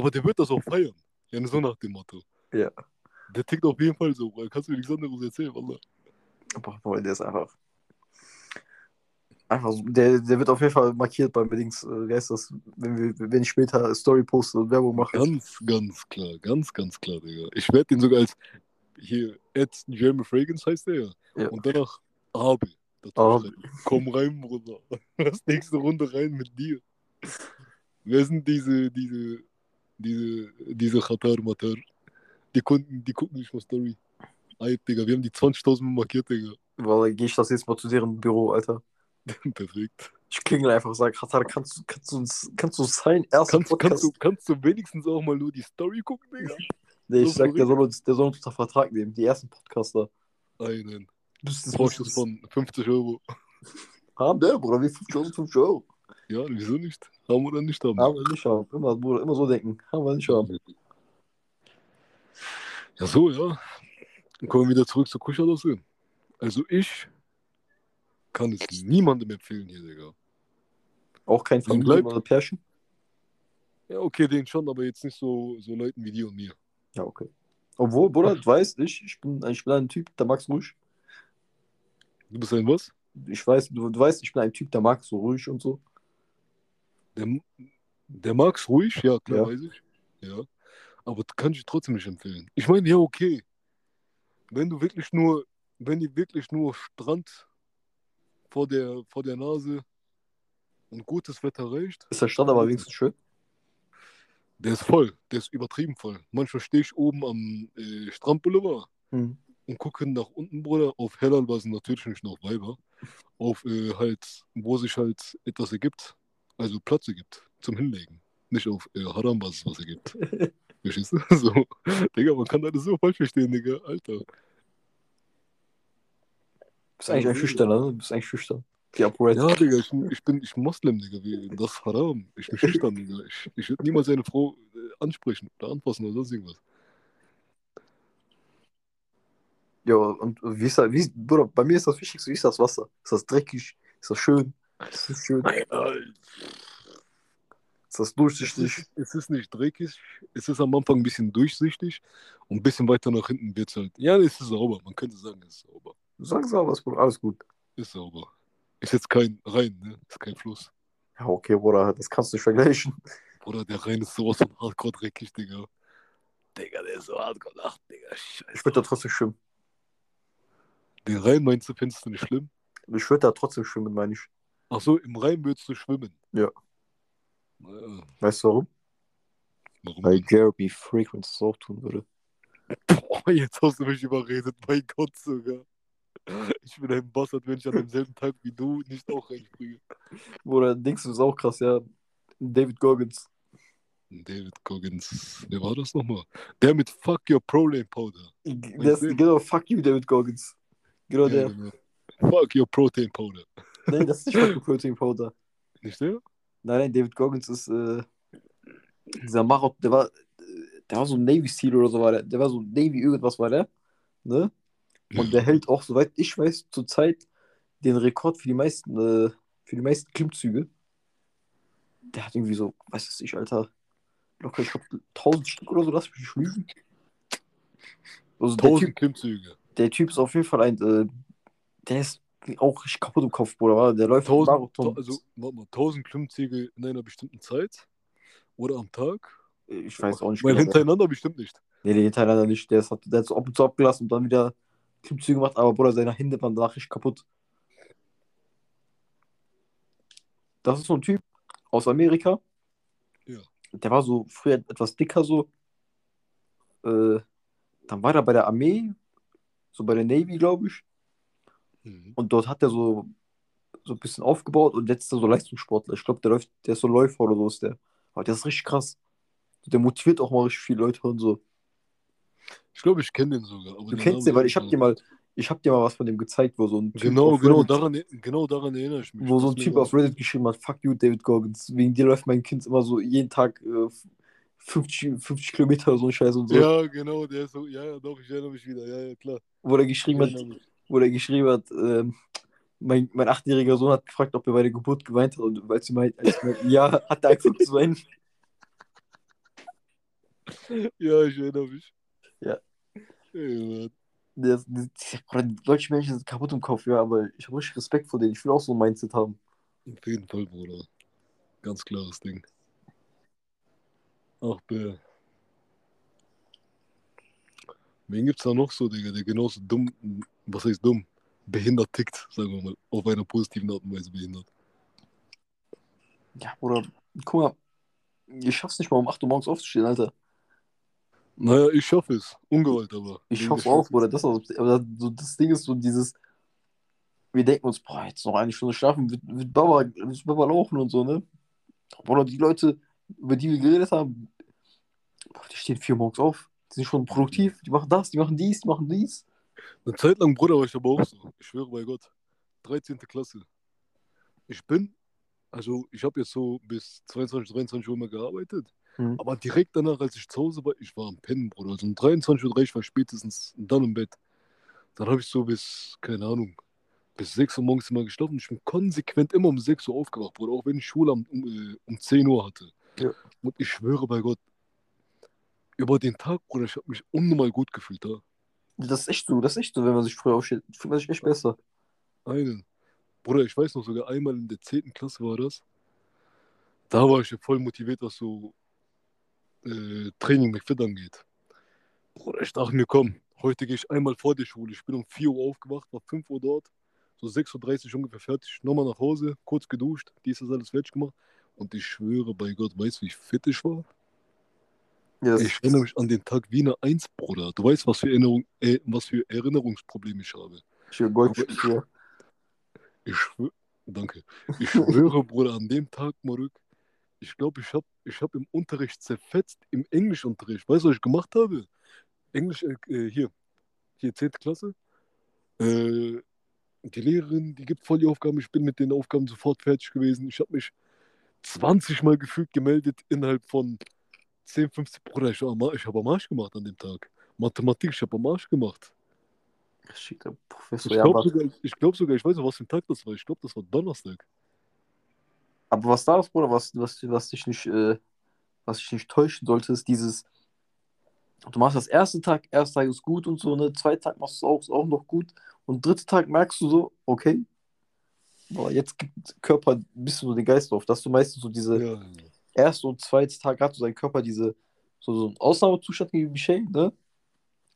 Speaker 1: Aber der wird das auch feiern. Ja, so nach dem Motto.
Speaker 2: Ja.
Speaker 1: Der tickt auf jeden Fall so, weil kannst du mir nichts anderes erzählen, Wallah.
Speaker 2: Boah, boah, der ist einfach. Einfach so. Der, der wird auf jeden Fall markiert beim Dings, äh, das, wenn, wir, wenn ich später Story poste und Werbung mache.
Speaker 1: Ganz, ganz klar, ganz, ganz klar, Digga. Ich werde den sogar als hier Ed Jeremy Fragrance heißt der ja.
Speaker 2: Ja.
Speaker 1: Und danach Abe.
Speaker 2: Abe.
Speaker 1: schreiben. Komm rein, Bruder. *laughs* Lass nächste Runde rein mit dir. Wer sind diese, diese, diese, diese Khatar Matar? Die Kunden, die gucken nicht mal Story. Eid, Digga, wir haben die 20.000 markiert, Digga.
Speaker 2: Weil gehe ich das jetzt mal zu deren Büro, Alter. *laughs*
Speaker 1: Perfekt.
Speaker 2: Ich klingel einfach und sage, Katar, kannst, du- kannst, du uns, kannst du sein erster
Speaker 1: Kannst, kannst, du, kannst du wenigstens auch mal nur die Story gucken, Digga?
Speaker 2: nee, ich
Speaker 1: so
Speaker 2: sag, der soll, uns, der soll uns unter Vertrag nehmen, die ersten Podcaster.
Speaker 1: Einen
Speaker 2: Business,
Speaker 1: Vorschuss
Speaker 2: Business.
Speaker 1: von 50 Euro.
Speaker 2: Haben der, Bruder, wie 50 50 Euro.
Speaker 1: Ja, wieso nicht? Haben oder nicht haben?
Speaker 2: Haben wir nicht haben. Immer, Bruder, immer so denken. Haben wir nicht haben.
Speaker 1: Ja, so, ja. Dann kommen wir wieder zurück zur Kuschalasse. Also ich kann es niemandem empfehlen hier, Digga.
Speaker 2: Auch kein Familien- oder Pärchen?
Speaker 1: Ja, okay, den schon, aber jetzt nicht so, so Leuten wie dir und mir.
Speaker 2: Ja, okay. Obwohl, Bruder, du weißt, ich, ich, bin, ich bin ein Typ, der mag's ruhig.
Speaker 1: Du bist ein was?
Speaker 2: Ich weiß, du, du weißt, ich bin ein Typ, der mag so ruhig und so.
Speaker 1: Der, der mag's ruhig, ja, klar,
Speaker 2: Ja.
Speaker 1: weiß ich. Ja. Aber kann ich trotzdem nicht empfehlen. Ich meine, ja, okay. Wenn du wirklich nur, wenn die wirklich nur Strand vor der, vor der Nase und gutes Wetter reicht,
Speaker 2: Ist der Strand aber wenigstens schön?
Speaker 1: Der ist voll, der ist übertrieben voll. Manchmal stehe ich oben am äh, Strandboulevard
Speaker 2: Hm.
Speaker 1: und gucke nach unten, Bruder, auf Hellalbasen natürlich nicht auf Weiber, auf äh, halt, wo sich halt etwas ergibt, also Platz ergibt zum Hinlegen. Nicht auf äh, Harambasis was ergibt. *laughs* Verstehst du? *laughs* So, Digga, man kann alles so falsch verstehen, Digga, Alter.
Speaker 2: Bist eigentlich ein Schüchterner, ne? Bist eigentlich schüchtern. Die.
Speaker 1: Ja, Digga, ich, ich, bin, ich Moslem, Digga, wie, das ist Haram. Ich bin schüchtern, Digga. Ich, ich würde niemals eine Frau äh, ansprechen oder anfassen oder sonst irgendwas.
Speaker 2: Ja, und wie ist das, wie, Bruder, bei mir ist das Wichtigste, wie ist das Wasser? Ist das dreckig? Ist das schön? Ist das schön?
Speaker 1: Alter.
Speaker 2: Ist das
Speaker 1: Es
Speaker 2: durchsichtig?
Speaker 1: ist, es ist nicht dreckig, es ist am Anfang ein bisschen durchsichtig und ein bisschen weiter nach hinten wird es halt. Ja, es ist sauber, man könnte sagen, es ist sauber.
Speaker 2: Sag was, Bruder, alles gut.
Speaker 1: Ist sauber. Ist jetzt kein Rhein, ne? Ist kein Fluss.
Speaker 2: Ja, okay, Bruder, das kannst du nicht vergleichen.
Speaker 1: Bruder, der Rhein ist sowas von hardcore dreckig, Digga. Digga, der ist so hardcore ach, Digga, scheiße.
Speaker 2: Ich würde da trotzdem schwimmen.
Speaker 1: Den Rhein meinst du, findest du nicht schlimm?
Speaker 2: Ich würde da trotzdem schwimmen, meine ich.
Speaker 1: Ach so, im Rhein würdest du schwimmen.
Speaker 2: Ja.
Speaker 1: Naja,
Speaker 2: Weißt du warum?
Speaker 1: warum?
Speaker 2: Weil Jeremy Fragrance das auch tun würde.
Speaker 1: Boah, jetzt hast du mich überredet, mein Gott sogar. Ich bin ein Bastard, wenn ich an demselben Tag wie du nicht auch reinspringe.
Speaker 2: Bruder, denkst du, ist auch krass, ja. David Goggins.
Speaker 1: David Goggins. Wer war das nochmal? Der mit Fuck Your Prolane Powder. Den?
Speaker 2: genau, fuck you, David Goggins. Genau
Speaker 1: Ja,
Speaker 2: der.
Speaker 1: genau. Fuck Your Protein Powder.
Speaker 2: Nein, das ist nicht you Protein Powder.
Speaker 1: Nicht der?
Speaker 2: Nein, nein, David Goggins ist äh, dieser Marok, der war, der war so ein Navy Seal oder so war der. Der war so Navy irgendwas war der. Ne? Und der hält auch, soweit ich weiß, zurzeit den Rekord für die meisten, äh, für die meisten Klimmzüge. Der hat irgendwie so, weiß es nicht, Alter, locker, ich glaube, 1000 Stück oder so, lass mich lügen. Also der
Speaker 1: Tausend
Speaker 2: typ,
Speaker 1: Klimmzüge.
Speaker 2: der typ ist auf jeden Fall ein, äh, der ist auch richtig kaputt im Kopf, Bruder. Der läuft
Speaker 1: Tausend,
Speaker 2: Marathon.
Speaker 1: also, warte mal, 1000 Klimmzüge in einer bestimmten Zeit? Oder am Tag?
Speaker 2: ich weiß auch nicht.
Speaker 1: Weil
Speaker 2: genau.
Speaker 1: hintereinander bestimmt nicht.
Speaker 2: Nee, nee, hintereinander nicht. Der, ist, der hat so ab und zu abgelassen und dann wieder Klimmzüge gemacht, aber Bruder, seine Hände waren danach richtig kaputt. Das ist so ein Typ aus Amerika.
Speaker 1: Ja.
Speaker 2: Der war so früher etwas dicker so. Äh, dann war er bei der Armee, so bei der Navy, glaube ich.
Speaker 1: Mhm.
Speaker 2: Und dort hat er so, so ein bisschen aufgebaut und jetzt ist er so Leistungssportler. Ich glaube, der läuft, der ist so Läufer oder so ist der. Aber der ist richtig krass. Der motiviert auch mal richtig viele Leute und so.
Speaker 1: Ich glaube, ich kenne den sogar.
Speaker 2: Du kennst den, weil ich hab
Speaker 1: mir
Speaker 2: dir mal, ich hab dir mal was von dem gezeigt, wo so ein Typ
Speaker 1: Genau, genau
Speaker 2: Reddit,
Speaker 1: daran, genau daran erinnere ich mich.
Speaker 2: wo so ein Typ auf Reddit geschrieben hat, fuck you, David Goggins. Wegen dir läuft mein Kind immer so jeden Tag äh, 50, 50 Kilometer oder so ein Scheiß und so.
Speaker 1: Ja, genau, der ist so, ja, ja, doch, ich erinnere mich wieder, ja, ja, klar.
Speaker 2: Wo der
Speaker 1: Ich
Speaker 2: geschrieben hat,
Speaker 1: mich.
Speaker 2: Wo der geschrieben hat, ähm, mein, mein achtjähriger Sohn hat gefragt, ob er bei der Geburt geweint hat. Und als sie meint, ja, hat er einfach zu weinen. *laughs*
Speaker 1: Ja, ich erinnere mich.
Speaker 2: Ja.
Speaker 1: Ja.
Speaker 2: Das, das, Bruder, die deutschen Menschen sind kaputt im Kopf, ja, aber ich habe richtig Respekt vor denen. Ich will auch so ein Mindset haben.
Speaker 1: Auf jeden Fall, Bruder. Ganz klares Ding. Ach, Bär. Wen gibt's da noch so, Digga, der genauso dumm, was heißt dumm, behindert tickt, sagen wir mal, auf einer positiven Art und Weise behindert.
Speaker 2: Ja, Bruder, guck mal, ich schaff's nicht mal um 8 Uhr morgens aufzustehen, Alter.
Speaker 1: Naja, ich schaffe es. Ungewollt aber.
Speaker 2: Ich
Speaker 1: der
Speaker 2: auch. Bruder. Das, aber so, das Ding ist so dieses, wir denken uns, boah, jetzt noch eine Stunde schlafen, wird, wird, Baba, wird Baba laufen und so, ne? Bruder, die Leute, über die wir geredet haben, boah, die stehen vier Uhr morgens auf, die sind schon produktiv, die machen das, die machen dies, die machen dies.
Speaker 1: Eine Zeit lang, Bruder, war ich aber auch so. Ich schwöre bei Gott. 13. Klasse. Ich bin, also ich habe jetzt so bis 22, 23 Uhr mal gearbeitet.
Speaker 2: Mhm.
Speaker 1: Aber direkt danach, als ich zu Hause war, ich war am Pennen, Bruder. Also um 23.30 Uhr war ich spätestens dann im Bett. Dann habe ich so bis, keine Ahnung, bis 6 Uhr morgens immer geschlafen. Ich bin konsequent immer um 6 Uhr aufgewacht, Bruder. Auch wenn ich Schule um, um, äh, um 10 Uhr hatte.
Speaker 2: Ja.
Speaker 1: Und ich schwöre bei Gott, über den Tag, Bruder, ich habe mich unnormal gut gefühlt. Da.
Speaker 2: Das ist echt so, das ist echt so, wenn man sich früh aufsteht, fühlt man sich echt besser.
Speaker 1: Einen. Bruder, ich weiß noch, sogar einmal in der 10. Klasse war das. Da war ich ja voll motiviert, was so äh, Training mit Fit angeht. Bruder, ich dachte mir, komm, heute gehe ich einmal vor die Schule. Ich bin um 4 Uhr aufgewacht, war 5 Uhr dort, so 6.30 Uhr ungefähr fertig. Nochmal nach Hause, kurz geduscht, dies ist alles fertig gemacht. Und ich schwöre bei Gott, weißt du, wie fit ich war?
Speaker 2: Das
Speaker 1: Ich erinnere mich an den Tag wie eine Eins, Bruder. Du weißt, was für, Erinnerung, äh, was für Erinnerungsprobleme ich habe.
Speaker 2: ich
Speaker 1: Aber ich-. Ich schwöre, danke. Ich schwöre, *laughs* Bruder, an dem Tag, Maruk, ich glaube, ich habe ich hab im Unterricht zerfetzt, im Englischunterricht. Weißt du, was ich gemacht habe? Englisch, äh, äh, hier, hier, 10. Klasse. Äh, die Lehrerin, die gibt voll die Aufgaben. Ich bin mit den Aufgaben sofort fertig gewesen. Ich habe mich 20 Mal gefühlt gemeldet innerhalb von 10, 15 Bruder. Ich, habe am Arsch gemacht an dem Tag. Mathematik, ich habe am Arsch gemacht.
Speaker 2: Shit, der Professor,
Speaker 1: Ich glaube sogar, ich glaub sogar, ich weiß noch, was für ein Tag das war. Ich glaube, das war Donnerstag.
Speaker 2: aber was da ist, Bruder, was, was, was dich nicht, äh, was dich nicht täuschen sollte, ist dieses, du machst das erste Tag, erster Tag ist gut und so, ne, zweiter Tag machst du auch, ist auch noch gut und dritter Tag merkst du so, okay, aber jetzt gibt Körper ein bisschen so den Geist auf, dass du meistens so diese
Speaker 1: Ja, ja.
Speaker 2: Erste und zweite Tag hat so sein Körper diese, so, so einen Ausnahmezustand wie Michel, ne,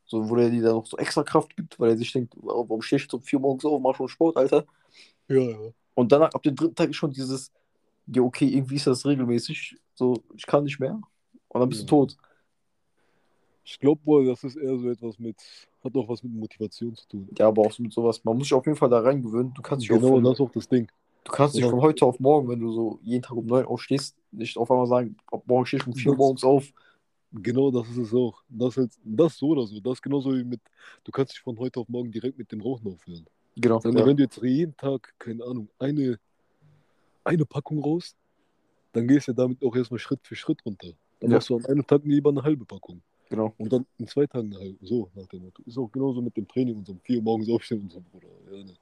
Speaker 2: so, wo der dir dann noch so extra Kraft gibt, weil er sich denkt, warum stehst du um vier Uhr morgens auf, mach schon Sport, Alter,
Speaker 1: Ja, ja.
Speaker 2: und danach, ab dem dritten Tag ist schon dieses, ja, okay, irgendwie ist das regelmäßig, so, ich kann nicht mehr. Und dann bist
Speaker 1: Ja.
Speaker 2: du tot.
Speaker 1: Ich glaube wohl, das ist eher so etwas mit, hat auch was mit Motivation zu tun.
Speaker 2: Ja, aber auch so mit sowas. Man muss sich auf jeden Fall da reingewöhnen. Du kannst dich auch
Speaker 1: Genau,
Speaker 2: von,
Speaker 1: das ist auch das Ding.
Speaker 2: du kannst dich
Speaker 1: Genau.
Speaker 2: von heute auf morgen, wenn du so jeden Tag um 9 aufstehst, nicht auf einmal sagen, morgen stehe ich um 4 Uhr
Speaker 1: Das-
Speaker 2: morgens auf.
Speaker 1: Genau, das ist es auch. Das, halt, das so oder so. Das ist genauso wie mit, du kannst dich von heute auf morgen direkt mit dem Rauchen aufhören.
Speaker 2: Genau.
Speaker 1: Wir,
Speaker 2: Ja.
Speaker 1: wenn du jetzt jeden Tag, keine Ahnung, eine, eine Packung raus, dann gehst du damit auch erstmal Schritt für Schritt runter. Dann
Speaker 2: Ja.
Speaker 1: machst du an einem Tag lieber eine halbe Packung.
Speaker 2: genau.
Speaker 1: Und dann in zwei Tagen eine halbe. So, nach dem Motto. Ist auch genauso mit dem Training und so. Um vier Uhr morgens aufstehen und so, Bruder. Ja, ne.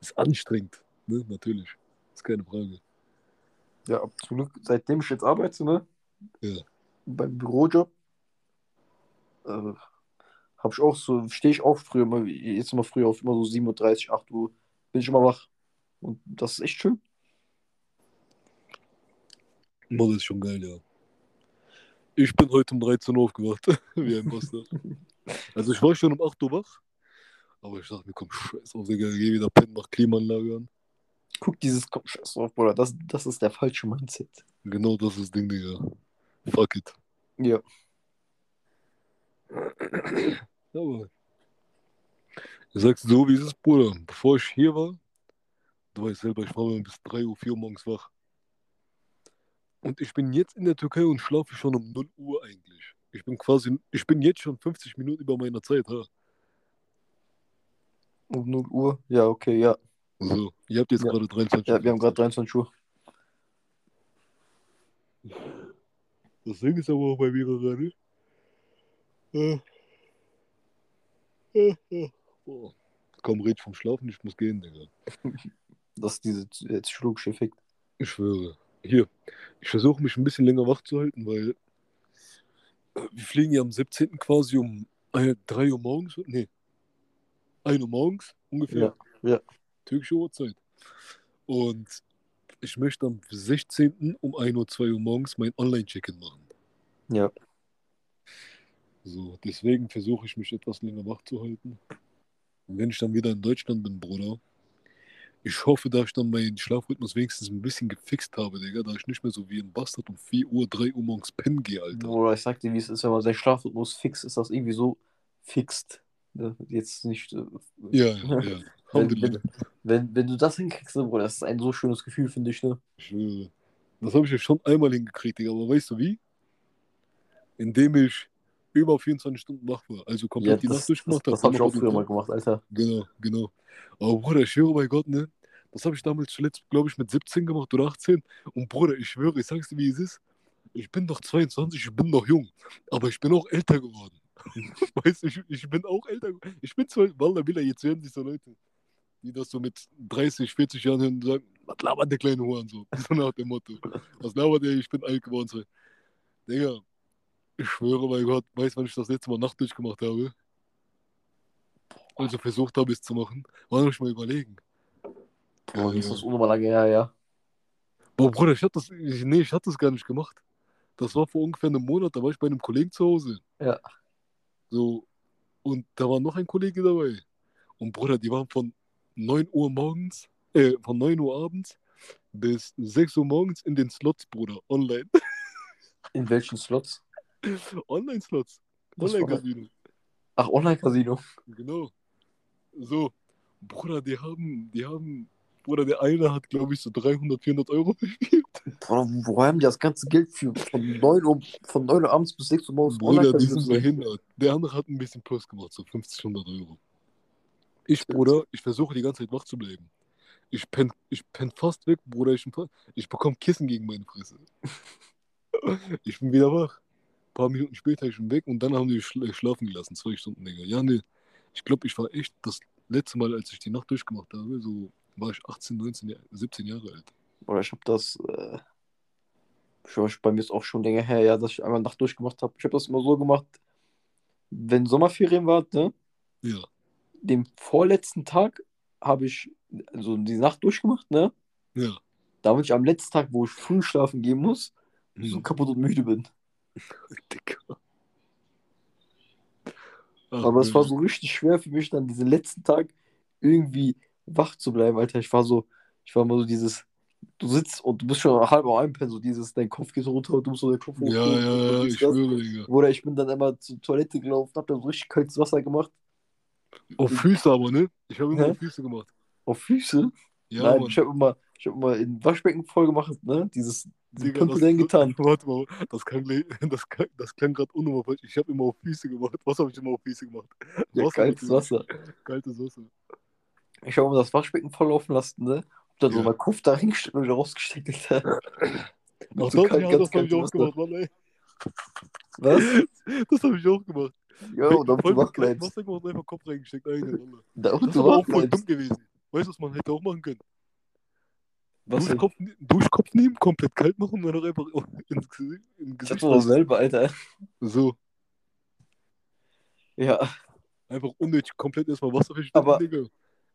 Speaker 1: Ist anstrengend, ne? Natürlich. Ist keine Frage.
Speaker 2: Ja, zum Glück, seitdem ich jetzt arbeite, ne?
Speaker 1: Ja.
Speaker 2: Beim Bürojob, äh, habe ich auch so, stehe ich auch früher, immer, jetzt immer früher auf, immer so 7.30 Uhr, 8 Uhr, bin ich immer wach. Und das ist echt schön.
Speaker 1: Mann, das ist schon geil, ja. Ich bin heute um 13 Uhr aufgewacht, *laughs* wie ein Bastard. Also ich war schon um 8 Uhr wach, aber ich dachte mir, komm, scheiß auf, Digga, geh wieder pennen, mach Klimaanlage an.
Speaker 2: Guck dieses, komm, scheiß drauf, Bruder, das, das ist der falsche Mindset.
Speaker 1: Genau das ist das Ding, Digga. Fuck it.
Speaker 2: Ja.
Speaker 1: Aber ich sag's so, wie es ist, Bruder. Bevor ich hier war, du weißt selber, ich war mal bis 3 Uhr, 4 Uhr morgens wach. Und ich bin jetzt in der Türkei und schlafe schon um 0 Uhr eigentlich. Ich bin quasi, ich bin jetzt schon 50 Minuten über meiner Zeit, ha.
Speaker 2: Um 0 Uhr? Ja, okay, ja.
Speaker 1: So, ihr habt jetzt
Speaker 2: Ja.
Speaker 1: gerade 23
Speaker 2: Ja, wir haben gerade 23 Uhr.
Speaker 1: Das Ding ist aber auch bei mir gerade. Äh. Äh, äh. Komm, red vom Schlafen, ich muss gehen, Digga. *laughs*
Speaker 2: Das ist äh, psychologische Effekt.
Speaker 1: Ich schwöre. Hier, ich versuche mich ein bisschen länger wach zu halten, weil wir fliegen ja am 17. quasi um äh, 3 Uhr morgens. Nee, 1 Uhr morgens ungefähr.
Speaker 2: Ja, ja.
Speaker 1: Türkische Uhrzeit. Und ich möchte am 16. um 1 Uhr, 2 Uhr morgens mein Online-Check-In machen.
Speaker 2: Ja.
Speaker 1: So, deswegen versuche ich mich etwas länger wach zu halten. Und wenn ich dann wieder in Deutschland bin, Bruder, ich hoffe, dass ich dann meinen Schlafrhythmus wenigstens ein bisschen gefixt habe, Digga, da ich nicht mehr so wie ein Bastard um 4 Uhr, 3 Uhr morgens pennen gehe, Alter.
Speaker 2: Oder ich sag dir, wie es ist, wenn man seinen Schlafrhythmus fix ist, das irgendwie so fixt. Ne? Jetzt nicht. äh,
Speaker 1: Ja, *laughs* ja, ja.
Speaker 2: Wenn, wenn, wenn, wenn du das hinkriegst, ne, Bruder, das ist ein so schönes Gefühl, finde ich, ne?
Speaker 1: Das habe ich ja schon einmal hingekriegt, Digga, aber weißt du wie? Indem ich über 24 Stunden wach war, also
Speaker 2: Ja,
Speaker 1: komplett die
Speaker 2: das,
Speaker 1: Nacht
Speaker 2: das,
Speaker 1: durchgemacht
Speaker 2: das,
Speaker 1: habe.
Speaker 2: habe ich auch früher mal gemacht, Alter.
Speaker 1: Genau, genau. Aber Bruder, ich schwöre bei Gott, ne? Das habe ich damals zuletzt, glaube ich, mit 17 gemacht oder 18. Und Bruder, ich schwöre, ich sag's dir, wie es ist. Ich bin doch 22, ich bin noch jung. Aber ich bin auch älter geworden. *laughs* weißt ich, ich bin auch älter. Ich bin zwar, Wallah Billah, jetzt werden sich so Leute, die das so mit 30, 40 Jahren hören und sagen, was labert der kleine Huren so? *laughs* So nach dem Motto. Was labert der, ich bin alt geworden. So. Digga, ich schwöre bei Gott, weißt du, wann ich das letzte Mal Nacht durchgemacht habe? Also versucht habe, es zu machen. Wollen wir mal überlegen.
Speaker 2: Boah, wie ist das unnormal lange her, ja.
Speaker 1: Boah, Bruder, ich hatte das, ich, nee, ich hatte das gar nicht gemacht. Das war vor ungefähr einem Monat, da war ich bei einem Kollegen zu Hause.
Speaker 2: Ja.
Speaker 1: So, und da war noch ein Kollege dabei. Und Bruder, die waren von 9 Uhr morgens, äh, von 9 Uhr abends bis 6 Uhr morgens in den Slots, Bruder, online. *laughs*
Speaker 2: In welchen Slots?
Speaker 1: Online-Slots. Online-Casino.
Speaker 2: Ach, Online-Casino.
Speaker 1: Genau. So, Bruder, die haben, die haben, Bruder, der eine hat, glaube ich, so 300, 400 Euro *laughs* verspielt.
Speaker 2: Boah, wo haben die das ganze Geld für? Von 9 Uhr, von 9 Uhr abends bis 6 Uhr morgens
Speaker 1: Bruder, die sind behindert. Der andere hat ein bisschen Plus gemacht, so 50, 100 Euro. Ich, Bruder, ich versuche die ganze Zeit wach zu bleiben. Ich penn, ich penn fast weg, Bruder. Ich, ich bekomme Kissen gegen meine Fresse. *laughs* ich bin wieder wach. Ein paar Minuten später ich bin weg und dann haben die mich schla schlafen gelassen, zwei Stunden länger. Ja, ne, ich glaube, ich war echt das letzte Mal, als ich die Nacht durchgemacht habe, so war ich 18, 19, Jahr- 17 Jahre alt.
Speaker 2: Oder ich habe das. Äh, ich weiß, bei mir ist auch schon länger her, ja, dass ich einmal Nacht durchgemacht habe. Ich habe das immer so gemacht, wenn Sommerferien war, ne?
Speaker 1: Ja,
Speaker 2: Den vorletzten Tag habe ich also die Nacht durchgemacht, ne?
Speaker 1: ja.
Speaker 2: Damit ich am letzten Tag, wo ich früh schlafen gehen muss, so
Speaker 1: Hm,
Speaker 2: kaputt und müde bin. *laughs*
Speaker 1: Dicker. Ach,
Speaker 2: Aber es war so richtig schwer für mich, dann diesen letzten Tag irgendwie wach zu bleiben, Alter. Ich war so, ich war mal so dieses du sitzt und du bist schon halb am Einpennen, so dieses, dein Kopf geht so runter und du musst so den Kopf
Speaker 1: Ja,
Speaker 2: hoch.
Speaker 1: ja, ja, ich schwöre, Digga.
Speaker 2: Oder ich bin dann immer zur Toilette gelaufen, hab dann so richtig kaltes Wasser gemacht.
Speaker 1: Auf Füße aber, ne? Ich habe immer
Speaker 2: Hä?
Speaker 1: auf Füße gemacht.
Speaker 2: Auf Füße?
Speaker 1: Ja,
Speaker 2: Nein,
Speaker 1: Mann.
Speaker 2: ich habe immer, ich hab immer in Waschbecken voll gemacht, ne? Dieses,
Speaker 1: Digga,
Speaker 2: dahin getan. *laughs*
Speaker 1: Warte mal, das klang, *laughs* das klang, das klang gerade unnormal falsch. Ich habe immer auf Füße gemacht. Was habe ich immer auf Füße gemacht?
Speaker 2: Ja,
Speaker 1: Wasser
Speaker 2: kaltes. Wasser.
Speaker 1: Kaltes Wasser.
Speaker 2: Ich habe immer das Waschbecken voll laufen lassen, ne? Hab dann so
Speaker 1: Ja.
Speaker 2: meinen Kopf da reingesteckt und wieder rausgesteckt, Alter.
Speaker 1: Ach, *laughs*
Speaker 2: so
Speaker 1: das, ja,
Speaker 2: ganz
Speaker 1: das habe ich
Speaker 2: kaltem
Speaker 1: auch gemacht, Mann, ey.
Speaker 2: Was? *laughs*
Speaker 1: Das habe ich auch gemacht.
Speaker 2: Ja, und
Speaker 1: kaltem
Speaker 2: bleibst.
Speaker 1: Wasser gemacht und einfach Kopf reingesteckt. Alter. *laughs*
Speaker 2: Damit
Speaker 1: Das
Speaker 2: wach
Speaker 1: auch voll dumm gewesen. Weißt du, was man hätte auch machen können?
Speaker 2: Was?
Speaker 1: Duschkopf, Duschkopf nehmen, komplett kalt machen und dann einfach ins Gesicht.
Speaker 2: Ich
Speaker 1: Gesicht
Speaker 2: hatte doch selber, Alter.
Speaker 1: so,
Speaker 2: Ja,
Speaker 1: einfach unnötig, komplett erstmal Wasser verschütten,
Speaker 2: Aber-
Speaker 1: Digga.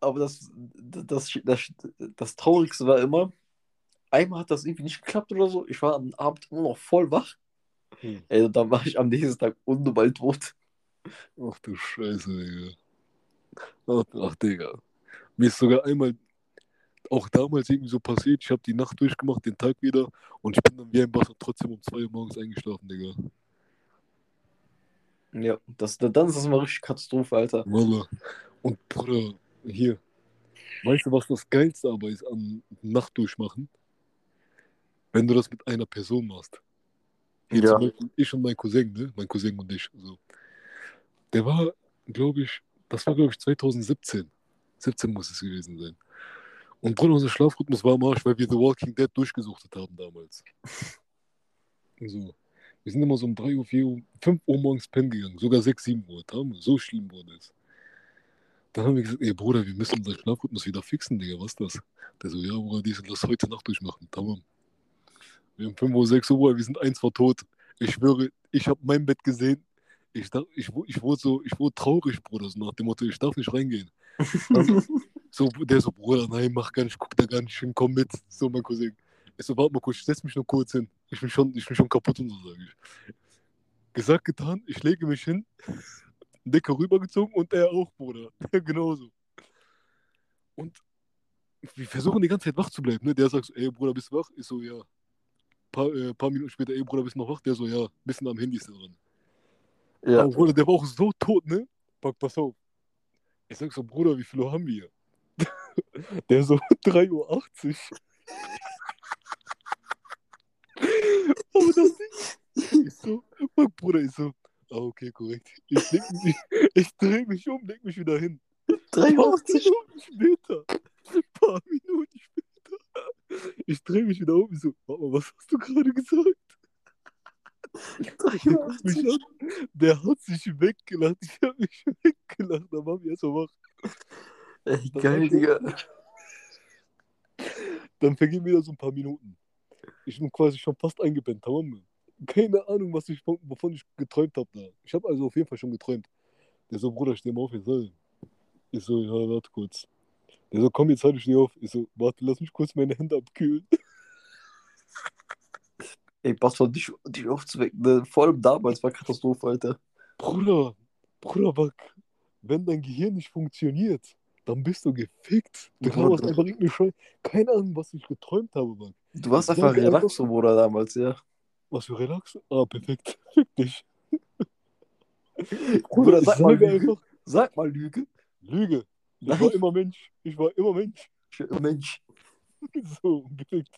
Speaker 2: Aber das, das, das, das Traurigste war immer, einmal hat das irgendwie nicht geklappt oder so. Ich war am Abend immer noch voll wach.
Speaker 1: Hm.
Speaker 2: Ey, und dann war ich am nächsten Tag unnormal tot.
Speaker 1: Ach du Scheiße, Digga. Ach, ach, Digga. Mir ist sogar einmal, auch damals irgendwie so passiert, ich habe die Nacht durchgemacht, den Tag wieder und ich bin dann wie ein Wasser trotzdem um 2 Uhr morgens eingeschlafen, Digga.
Speaker 2: Ja, das, dann ist das mal richtig Katastrophe, Alter.
Speaker 1: Wallah. Und Bruder, hier. Weißt du, was das Geilste aber ist an Nachtdurchmachen? Wenn du das mit einer Person machst. Hier
Speaker 2: Ja.
Speaker 1: zum Beispiel ich und mein Cousin, ne? Mein Cousin und ich. So. Der war, glaube ich, das war, glaube ich, 2017. 17 muss es gewesen sein. Und Bruder, unser Schlafrhythmus war am Arsch, weil wir The Walking Dead durchgesuchtet haben damals. *laughs* So. Wir sind immer so um 3 Uhr, 4 Uhr, 5 Uhr morgens pennen gegangen. Sogar 6, 7 Uhr. So schlimm wurde es. Dann haben wir gesagt, ey Bruder, wir müssen unseren Schlafrhythmus wieder fixen, Digga, was ist das? Der so, ja, Bruder, dies und das heute Nacht durchmachen. Tamam. Wir haben 5 Uhr, 6 Uhr, wir sind eins vor tot. Ich schwöre, ich habe mein Bett gesehen. Ich, dacht, ich, ich, wurde so, ich wurde traurig, Bruder, so nach dem Motto, ich darf nicht reingehen. *laughs* So, der so, Bruder, nein, mach gar nicht, guck da gar nicht hin, komm mit. So, mein Cousin. Ich so, warte mal kurz, ich setz mich nur kurz hin. Ich bin schon, ich bin schon kaputt und so, sage ich. Gesagt, getan, ich lege mich hin, Decke rübergezogen und er auch, Bruder. Der *laughs* genauso. Und wir versuchen die ganze Zeit wach zu bleiben, ne? Der sagt so, ey, Bruder, bist du wach? Ich so, ja. Paar, äh, paar Minuten später, ey, Bruder, bist du noch wach? Der so, ja. Bisschen am Handy ist er dran.
Speaker 2: Ja,
Speaker 1: Aber Bruder, der war auch so tot, ne? Pack, pass auf. Ich sag so, Bruder, wie viel Uhr haben wir? *laughs* Der so, *laughs* 3.80 Uhr. Aber das Ding, ich so, Bruder, ich so, okay, korrekt. Ich, mich, *laughs* ich dreh mich um, leg mich wieder hin. Ein paar
Speaker 2: 83.
Speaker 1: Minuten später, ein paar Minuten später, ich dreh mich wieder um, ich so, mal, was hast du gerade gesagt? Der mich
Speaker 2: 83.
Speaker 1: an, der hat sich weggelacht. Ich habe mich *laughs* weggelacht. Da war mir erst so wach.
Speaker 2: Ey, geil, Digga.
Speaker 1: Dann vergehen wieder so ein paar Minuten. Ich bin quasi schon fast eingepennt. Tamam. Keine Ahnung, was ich, von- wovon ich geträumt habe da. Ich habe also auf jeden Fall schon geträumt. Der so, Bruder, steh mal auf, jetzt soll. Ich so, ja, warte kurz. Der so, komm, jetzt halt ich steh auf. Ich so, warte, lass mich kurz meine Hände abkühlen. *laughs*
Speaker 2: Ey, Bastard, dich, dich aufzuwecken. Ne? Vor allem damals war Katastrophe, Alter.
Speaker 1: Bruder, Bruder, Back, wenn dein Gehirn nicht funktioniert, dann bist du gefickt. Du glaubst einfach irgendeine Scheiße. Keine Ahnung, was ich geträumt habe, Mann.
Speaker 2: Du warst
Speaker 1: Ich
Speaker 2: einfach- Relaxo, Bruder, damals, ja.
Speaker 1: Was für Relax? Ah, perfekt. *laughs* Fick dich.
Speaker 2: Bruder,
Speaker 1: ich
Speaker 2: sag mal Lüge.
Speaker 1: einfach,
Speaker 2: Sag mal Lüge.
Speaker 1: Lüge. Ich
Speaker 2: Nein.
Speaker 1: war immer Mensch. Ich war immer Mensch.
Speaker 2: Mensch, *laughs*
Speaker 1: So, gefickt.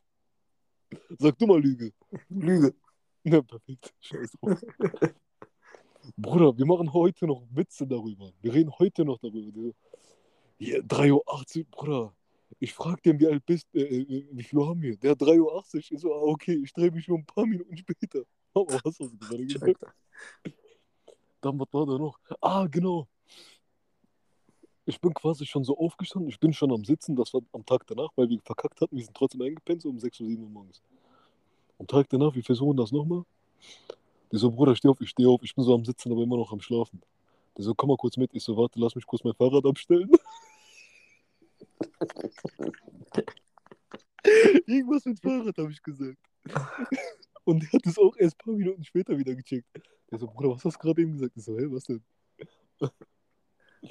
Speaker 1: Sag du mal Lüge.
Speaker 2: Lüge.
Speaker 1: Ja, perfekt. Scheiß drauf. *laughs* Bruder, wir machen heute noch Witze darüber. Wir reden heute noch darüber. Hier, 3.80 Uhr, Bruder. Ich frag den, wie alt bist äh, äh, wie viel haben wir? Der hat 3.80 Uhr. Ich so, ah, okay, ich drehe mich schon ein paar Minuten später. *laughs* Aber was hast du gerade gesagt? Dann, was war da noch? Ah, genau. Ich bin quasi schon so aufgestanden. Ich bin schon am Sitzen. Das war am Tag danach, weil wir verkackt hatten. Wir sind trotzdem eingepennt, so um 6 Uhr, 7 Uhr morgens. Am Tag danach, wir versuchen das nochmal. Der so, Bruder, steh auf, ich steh auf. Ich bin so am Sitzen, aber immer noch am Schlafen. Der so, komm mal kurz mit. Ich so, warte, lass mich kurz mein Fahrrad abstellen. *laughs* Irgendwas mit Fahrrad, habe ich gesagt. *laughs* Und der hat es auch erst ein paar Minuten später wieder gecheckt. Der so, Bruder, was hast du gerade eben gesagt? Ich so, hä, was denn?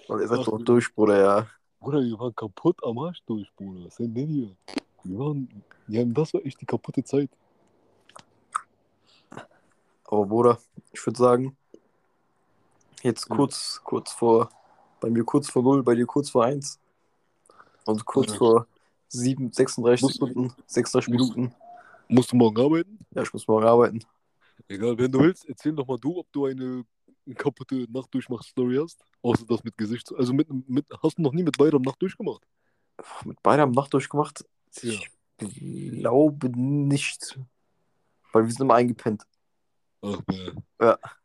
Speaker 2: Und er sagt
Speaker 1: du-
Speaker 2: durch, Bruder, ja.
Speaker 1: Bruder, wir waren kaputt am Arsch durch, Bruder. Was denn denn hier? Wir waren, ja, das war echt die kaputte Zeit.
Speaker 2: Aber Bruder, ich würde sagen, jetzt
Speaker 1: Ja.
Speaker 2: kurz, kurz vor, bei mir kurz vor 0, bei dir kurz vor 1. Und kurz
Speaker 1: Ja.
Speaker 2: vor 7, 36
Speaker 1: Musst
Speaker 2: Sekunden, 36
Speaker 1: musst-
Speaker 2: Minuten.
Speaker 1: Musst du morgen arbeiten?
Speaker 2: Ja, ich muss morgen arbeiten.
Speaker 1: Egal, wenn du willst, erzähl doch mal du, ob du eine kaputte Nachtdurchmach-Story hast. Außer das mit Gesicht. Also mit, mit hast du noch nie mit beidem Nacht durchgemacht?
Speaker 2: Mit beide haben Nacht durchgemacht.
Speaker 1: Ja.
Speaker 2: Ich glaube nicht. Weil wir sind immer eingepennt.
Speaker 1: Ach, bäh.
Speaker 2: Ja.
Speaker 1: Ach,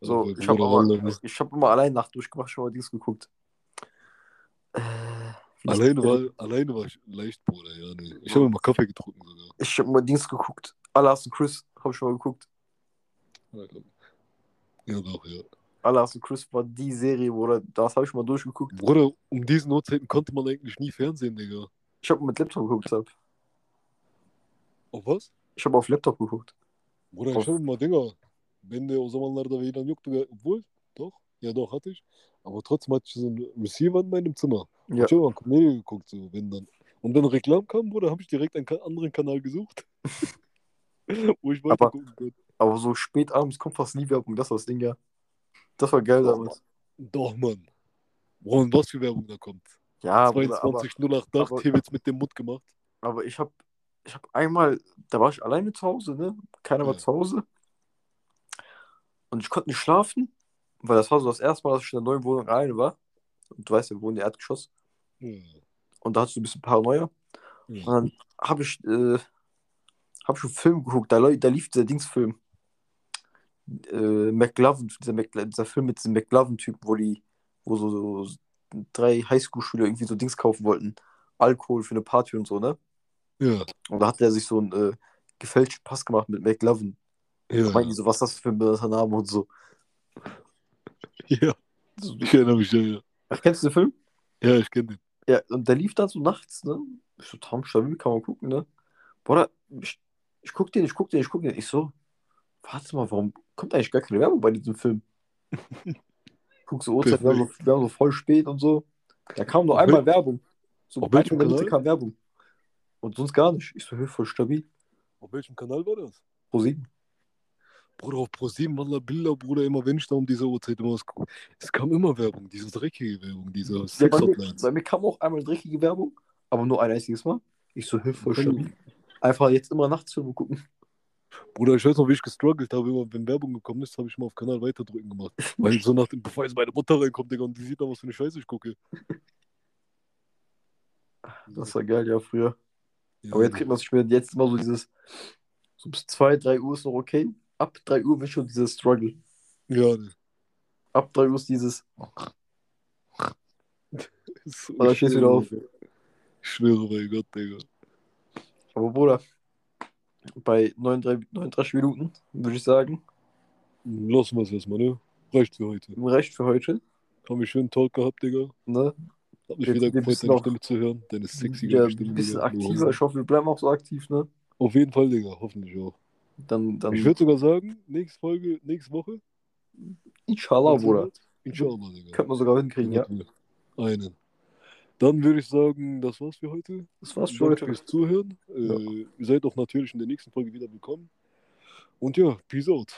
Speaker 2: So, ich habe immer, hab immer allein Nacht durchgemacht, schon mal Dings geguckt. Äh,
Speaker 1: Alleine war, alleine war ich leicht, Bruder, ja, nee. Ich habe immer Kaffee getrunken sogar.
Speaker 2: Ich habe mal Dings geguckt. Alas und Chris habe ich schon mal geguckt.
Speaker 1: Ja, doch, ja.
Speaker 2: Alas und Chris war die Serie, Bruder. Das habe ich mal durchgeguckt.
Speaker 1: Bruder, um diesen Uhrzeiten konnte man eigentlich nie Fernsehen, Digga.
Speaker 2: Ich habe mit Laptop geguckt. Deshalb.
Speaker 1: Auf was?
Speaker 2: Ich habe auf Laptop geguckt.
Speaker 1: Bruder, ich habe immer Dinger. Ben de o zamanlarda yoktu. ve- Obwohl, doch. Ja, doch, hatte ich. Aber trotzdem hatte ich so einen Receiver in meinem Zimmer.
Speaker 2: Ja.
Speaker 1: Ich habe mal Cornelio geguckt, so, wenn dann. Und wenn Reklam kam, Bruder, habe ich direkt einen anderen Kanal gesucht. *laughs* Wo ich weiter
Speaker 2: Aber-
Speaker 1: gucken konnte.
Speaker 2: Aber so spät abends kommt fast nie Werbung. Das war das Ding, ja. Das war geil
Speaker 1: Doch,
Speaker 2: damals.
Speaker 1: Doch, Mann. Boah, und was für Werbung da kommt.
Speaker 2: Ja, Bruder, aber,
Speaker 1: 22.08
Speaker 2: aber-
Speaker 1: hier wird's mit dem Mund gemacht.
Speaker 2: aber ich habe ich hab einmal, da war ich alleine zu Hause, ne? Keiner war
Speaker 1: Ja.
Speaker 2: zu Hause. Und ich konnte nicht schlafen, weil das war so das erste Mal, dass ich in der neuen Wohnung alleine war. Und du weißt wir wohnen im Erdgeschoss.
Speaker 1: Ja.
Speaker 2: Und da hattest du ein bisschen Paranoia. Und
Speaker 1: Ja.
Speaker 2: dann habe ich, äh, hab ich einen Film geguckt, da, da lief dieser Dingsfilm. Äh, McLovin, dieser, Mcla- dieser Film mit diesem McLovin-Typen, wo die, wo so, so drei Highschool-Schüler irgendwie so Dings kaufen wollten. Alkohol für eine Party und so, ne?
Speaker 1: Ja.
Speaker 2: Und da hat er sich so einen äh, gefälschten Pass gemacht mit McLovin.
Speaker 1: Ja.
Speaker 2: meinten die so, was ist das für ein Name und so. *laughs*
Speaker 1: ja. Ich erinnere mich, ja, ja.
Speaker 2: Ach, kennst du den Film?
Speaker 1: Ja, ich kenne den.
Speaker 2: Ja, und der lief dann so nachts, ne? Ich so, Tom stabil, kann man gucken, ne? Bruder, ich, ich guck den, ich guck den, ich guck den. Ich so, warte mal, warum kommt eigentlich gar keine Werbung bei diesem Film? *laughs* Guck so Uhrzeit, wir haben so, voll spät und so. Da kam nur einmal Werbung. So
Speaker 1: auf
Speaker 2: bei Mitte
Speaker 1: Kanal?
Speaker 2: kam Werbung. Und sonst gar nicht. Ich so, hey, voll stabil.
Speaker 1: Auf welchem Kanal war das?
Speaker 2: Pro 7.
Speaker 1: Bruder, auf ProSieben Wallah Bilder, Bruder, immer wenn ich da um diese Uhrzeit immer was gucke. Es kam immer Werbung, diese dreckige Werbung, diese
Speaker 2: Ja,
Speaker 1: Sex
Speaker 2: bei, bei mir kam auch einmal dreckige Werbung, aber nur ein einziges Mal. Ich so, stabil. Einfach jetzt immer Nachtsfilme gucken.
Speaker 1: Bruder, ich weiß noch, wie ich gestruggelt habe, immer wenn Werbung gekommen ist, habe ich mal auf Kanal weiterdrücken gemacht. Weil so nach dem, bevor jetzt meine Mutter reinkommt, Digga, und die sieht dann, was für eine Scheiße ich gucke.
Speaker 2: Das war geil, ja, früher.
Speaker 1: Ja,
Speaker 2: Aber jetzt kriegt man sich mehr, jetzt immer so dieses, so bis 2, 3 Uhr ist noch okay. Ab 3 Uhr wird schon dieses Struggle.
Speaker 1: ja, ne.
Speaker 2: Ab 3 Uhr ist dieses,
Speaker 1: So,
Speaker 2: Oder
Speaker 1: ich
Speaker 2: stehst du wieder auf?
Speaker 1: Ich schwöre bei Gott, Digga.
Speaker 2: aber Bruder, bei 39, 39 Minuten würde ich sagen,
Speaker 1: Lassen wir es erstmal, ne? Reicht für heute.
Speaker 2: reicht für heute.
Speaker 1: Haben wir schönen Talk gehabt, Digga.
Speaker 2: Ne?
Speaker 1: Hat mich wieder gefreut, deine Stimme zu hören. Deine sexy
Speaker 2: Wieder
Speaker 1: Stimme.
Speaker 2: ein bisschen aktiver. Ich hoffe, wir bleiben auch so aktiv, ne?
Speaker 1: Auf jeden Fall, Digga. Hoffentlich auch.
Speaker 2: Dann, dann
Speaker 1: Ich würde sogar sagen, nächste Folge, nächste Woche.
Speaker 2: Inshallah, Bruder.
Speaker 1: Inshallah, Digga.
Speaker 2: Könnte man sogar hinkriegen, ja.
Speaker 1: Einen. Dann würde ich sagen, das war's für heute.
Speaker 2: Das war's für
Speaker 1: Danke
Speaker 2: heute.
Speaker 1: fürs Zuhören. Äh, ihr seid auch natürlich in der nächsten Folge wieder willkommen. Und ja, peace out.